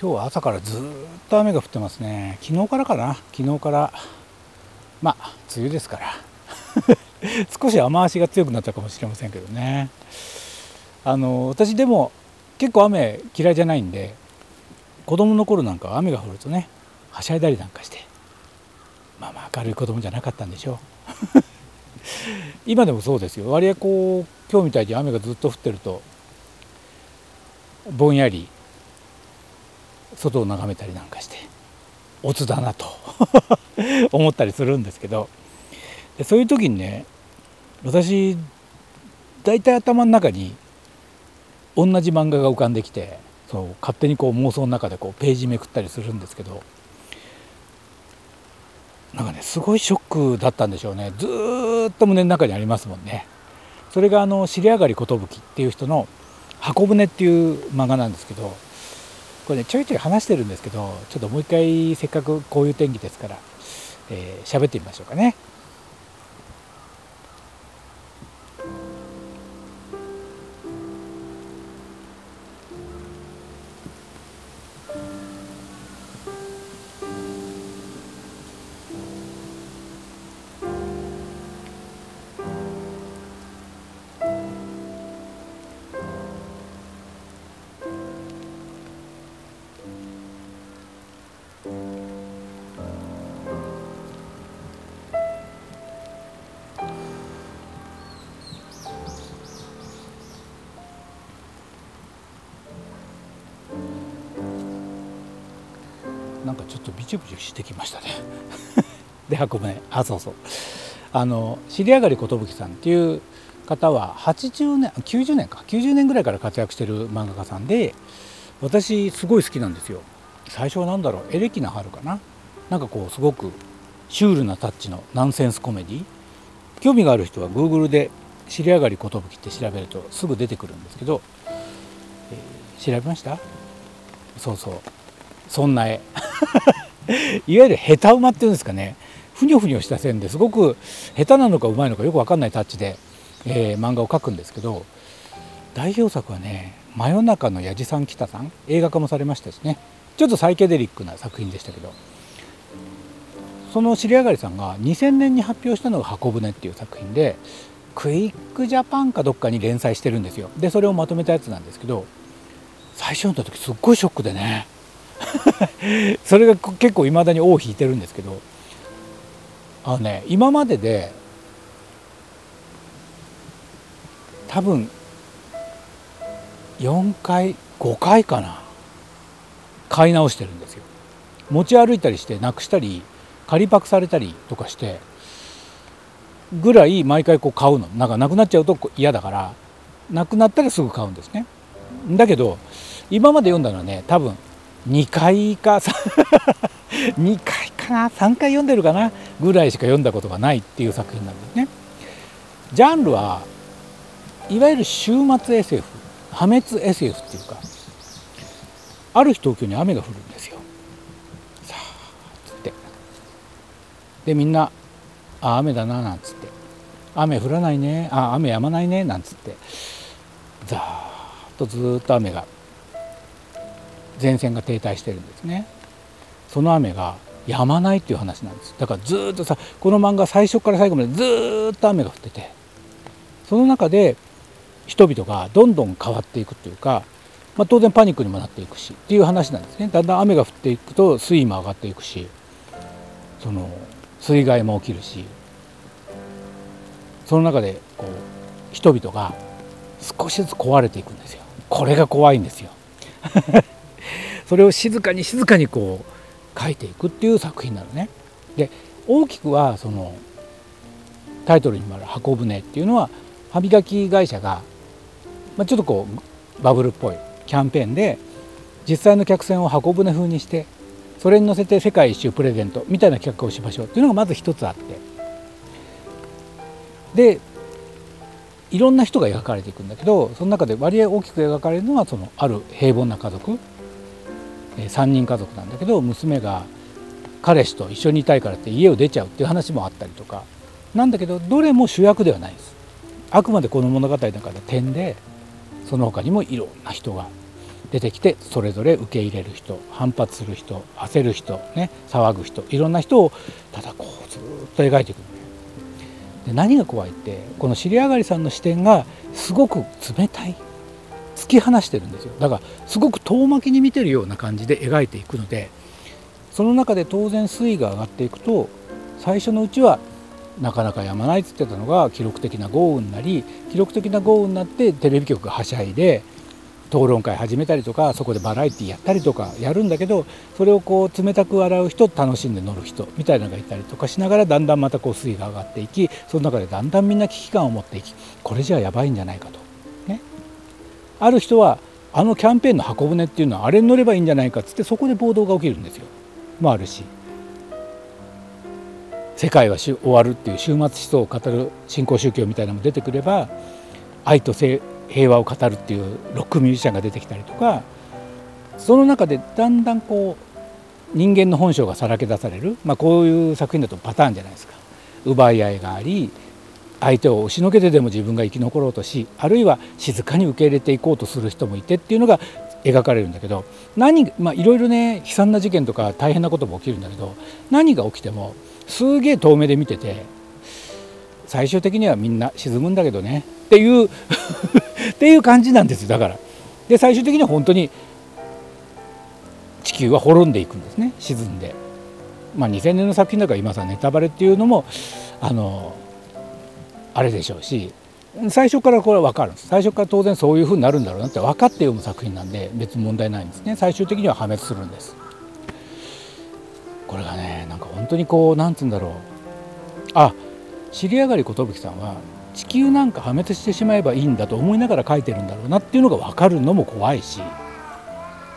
今日は朝からずっと雨が降ってますね。昨日からかな？昨日からまあ梅雨ですから。少し雨足が強くなったかもしれませんけどね。あの私でも結構雨嫌いじゃないんで子供の頃なんかは雨が降るとねはしゃいだりなんかしてまあまあ明るい子供じゃなかったんでしょう。今でもそうですよ。割合こう今日みたいに雨がずっと降ってるとぼんやり外を眺めたりなんかしてオツだなと 思ったりするんですけどでそういう時にね私大体頭の中に同じ漫画が浮かんできてそう勝手にこう妄想の中でこうページめくったりするんですけどなんかねすごいショックだったんでしょうね。ずっと胸の中にありますもんね。それがあの「尻上がり寿」っていう人の「箱舟」っていう漫画なんですけどこれねちょいちょい話してるんですけどちょっともう一回せっかくこういう天気ですから喋、えー、ってみましょうかね。とビチュビチュしてきましたね。で運ぶねあそうそう。あの尻上がり寿さんっていう方は80年90年か。90年ぐらいから活躍してる漫画家さんで私すごい好きなんですよ。最初は何だろう。エレキな春かな。なんかこうすごくシュールなタッチのナンセンスコメディ興味がある人は Google で「尻上がり寿」って調べるとすぐ出てくるんですけど、えー、調べました？そうそう。そんな絵。いわゆる下手馬っていうんですかね。ふにょふにょした線ですごく下手なのかうまいのかよく分かんないタッチで、えー、漫画を描くんですけど代表作はね「真夜中のやじさん北さん」映画化もされましたしね。ちょっとサイケデリックな作品でしたけど。その尻上がりさんが2000年に発表したのが「箱舟」っていう作品でクイックジャパンかどっかに連載してるんですよ。でそれをまとめたやつなんですけど最初読んだ時すっごいショックでね。それが結構いまだに尾を引いてるんですけどあのね今までで多分4回5回かな買い直してるんですよ。持ち歩いたりしてなくしたり仮パクされたりとかしてぐらい毎回こう買うの。なんかなくなっちゃうと嫌だからなくなったらすぐ買うんですね。だけど今まで読んだのはね多分2回か2 回かな3回読んでるかなぐらいしか読んだことがないっていう作品なんですね。ジャンルはいわゆる終末 SF 破滅 SF っていうかある日東京に雨が降るんですよ。さあつってでみんな「あ雨だな」なんつって「雨降らないねあ雨止まないね」なんつってざーっとずっと雨が前線が停滞してるんですね。その雨が止まないっていう話なんです。だからずっとさこの漫画最初から最後までずっと雨が降っててその中で人々がどんどん変わっていくというか、まあ、当然パニックにもなっていくしっていう話なんですね。だんだん雨が降っていくと水位も上がっていくしその水害も起きるしその中でこう人々が少しずつ壊れていくんですよ。これが怖いんですよ。それを静かに静かにこう書いていくっていう作品なのね。で大きくはそのタイトルにもある「箱舟」っていうのは歯磨き会社が、まあ、ちょっとこうバブルっぽいキャンペーンで実際の客船を箱舟風にしてそれに乗せて世界一周プレゼントみたいな企画をしましょうっていうのがまず一つあってでいろんな人が描かれていくんだけどその中で割合大きく描かれるのはそのある平凡な家族3人家族なんだけど娘が彼氏と一緒にいたいからって家を出ちゃうっていう話もあったりとか。なんだけどどれも主役ではないです。あくまでこの物語の中で点でその他にもいろんな人が出てきてそれぞれ受け入れる人反発する人焦る人、ね、騒ぐ人いろんな人をただこうずっと描いていくで何が怖いってこの尻上がりさんの視点がすごく冷たい。突き放してるんですよだからすごく遠巻きに見てるような感じで描いていくのでその中で当然水位が上がっていくと最初のうちはなかなかやまないっつってたのが記録的な豪雨になり記録的な豪雨になってテレビ局がはしゃいで討論会始めたりとかそこでバラエティやったりとかやるんだけどそれをこう冷たく洗う人楽しんで乗る人みたいなのがいたりとかしながらだんだんまたこう水位が上がっていきその中でだんだんみんな危機感を持っていきこれじゃやばいんじゃないかと。ある人はあのキャンペーンの箱舟っていうのはあれに乗ればいいんじゃないかっつってそこで暴動が起きるんですよ。もあるし。世界は終わるっていう終末思想を語る新興宗教みたいなのも出てくれば愛と平和を語るっていうロックミュージシャンが出てきたりとかその中でだんだんこう人間の本性がさらけ出される、まあ、こういう作品だとパターンじゃないですか。奪い合いがあり相手を押しのけてでも自分が生き残ろうとしあるいは静かに受け入れていこうとする人もいてっていうのが描かれるんだけど何まあいろいろね悲惨な事件とか大変なことも起きるんだけど何が起きてもすげえ遠目で見てて最終的にはみんな沈むんだけどねっていう っていう感じなんですよだから。で最終的には本当に地球は滅んでいくんですね沈んで。まあ2000年の作品だから今さネタバレっていうのもあのあれでしょうし最初からこれは分かるんです。最初から当然そういうふうになるんだろうなって分かって読む作品なんで別に問題ないんですね。最終的には破滅するんです。これがねなんか本当にこうなんつうんだろう。あ尻上がり寿さんは地球なんか破滅してしまえばいいんだと思いながら書いてるんだろうなっていうのが分かるのも怖いし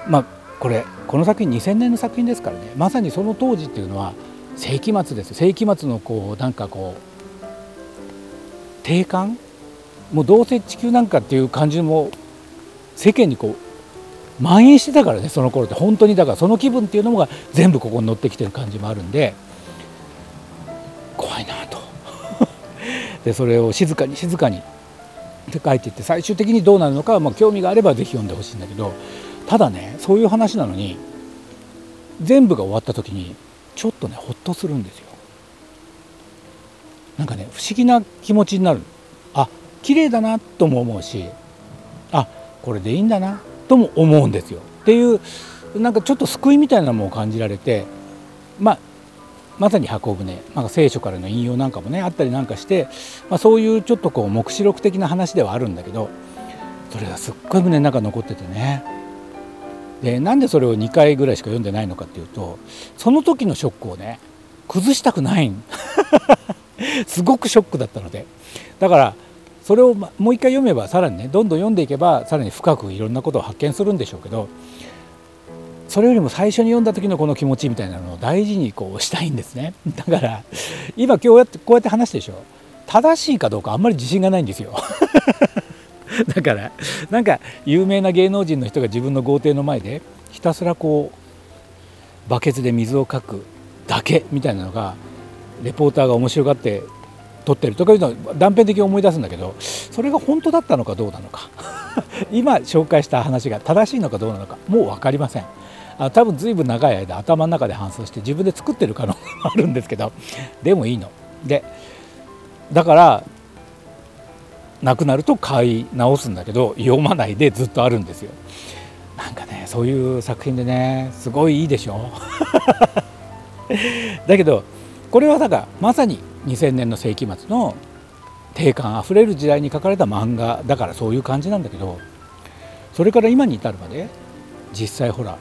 まあこれこの作品2000年の作品ですからね。まさにその当時っていうのは世紀末です世紀末のこうなんかこう定感？もうどうせ地球なんかっていう感じも世間にこう蔓延してたからねその頃って。本当にだからその気分っていうのが全部ここに乗ってきてる感じもあるんで怖いなと。でそれを静かに静かにって書いていって最終的にどうなるのかは、まあ、興味があれば是非読んでほしいんだけどただねそういう話なのに全部が終わった時にちょっとねほっとするんですよ。なんかね不思議な気持ちになる。あ綺麗だなとも思うしあこれでいいんだなとも思うんですよ。っていうなんかちょっと救いみたいなものも感じられてまあまさに箱舟、まあ、聖書からの引用なんかもねあったりなんかして、まあ、そういうちょっとこう黙示録的な話ではあるんだけどそれがすっごい胸の中残っててね。でなんでそれを2回ぐらいしか読んでないのかっていうとその時のショックをね崩したくない。ん すごくショックだったので。だからそれをもう一回読めばさらにねどんどん読んでいけばさらに深くいろんなことを発見するんでしょうけどそれよりも最初に読んだ時のこの気持ちみたいなのを大事にこうしたいんですね。だから今今日やってこうやって話してでしょ。正しいかどうかあんまり自信がないんですよ。だからなんか有名な芸能人の人が自分の豪邸の前でひたすらこうバケツで水をかくだけみたいなのがレポーターが面白がって撮ってるとかいうのは断片的に思い出すんだけどそれが本当だったのかどうなのか。今紹介した話が正しいのかどうなのかもう分かりません。あ多分ずいぶん長い間頭の中で反芻して自分で作ってる可能性もあるんですけどでもいいの。でだからなくなると買い直すんだけど読まないでずっとあるんですよ。なんかねそういう作品でねすごいいいでしょ。だけどこれはだからまさに2000年の世紀末の定感あふれる時代に書かれた漫画だからそういう感じなんだけどそれから今に至るまで実際ほら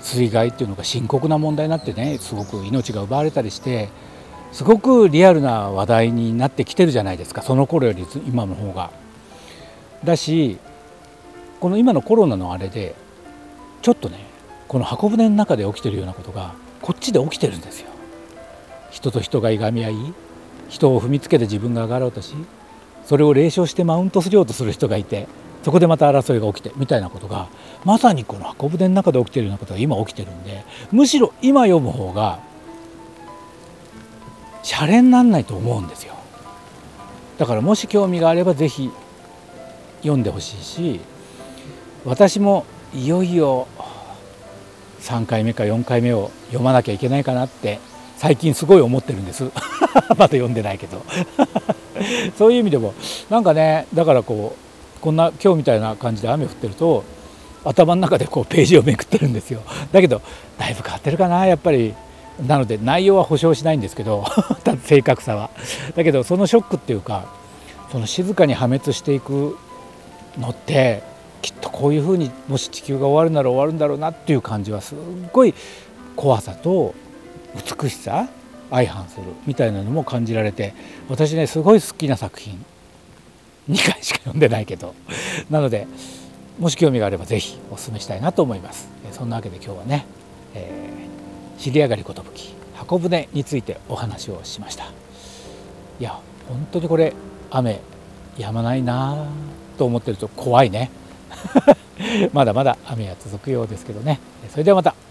水害っていうのが深刻な問題になってねすごく命が奪われたりしてすごくリアルな話題になってきてるじゃないですかその頃より今の方が。だしこの今のコロナのあれでちょっとねこの箱舟の中で起きてるようなことがこっちで起きてるんですよ。人と人がいがみ合い人を踏みつけて自分が上がろうとしそれを冷笑してマウントしようとする人がいてそこでまた争いが起きてみたいなことがまさにこの箱舟の中で起きてるようなことが今起きてるんでむしろ今読む方がシャレになんないと思うんですよ。だからもし興味があれば是非読んでほしいし私もいよいよ3回目か4回目を読まなきゃいけないかなって最近すごい思ってるんです。まだ読んでないけど。そういう意味でもなんかねだからこうこんな今日みたいな感じで雨降ってると頭の中でこうページをめくってるんですよ。だけどだいぶ変わってるかなやっぱり。なので内容は保証しないんですけど正確さは。だけどそのショックっていうかその静かに破滅していくのってきっとこういうふうにもし地球が終わるなら終わるんだろうなっていう感じはすっごい怖さと美しさ相反するみたいなのも感じられて私ねすごい好きな作品2回しか読んでないけど なのでもし興味があれば是非お勧めしたいなと思います。そんなわけで今日はね、えー、知り上がり寿箱舟についてお話をしました。いや本当にこれ雨止まないなと思ってると怖いね。まだまだ雨は続くようですけどね。それではまた。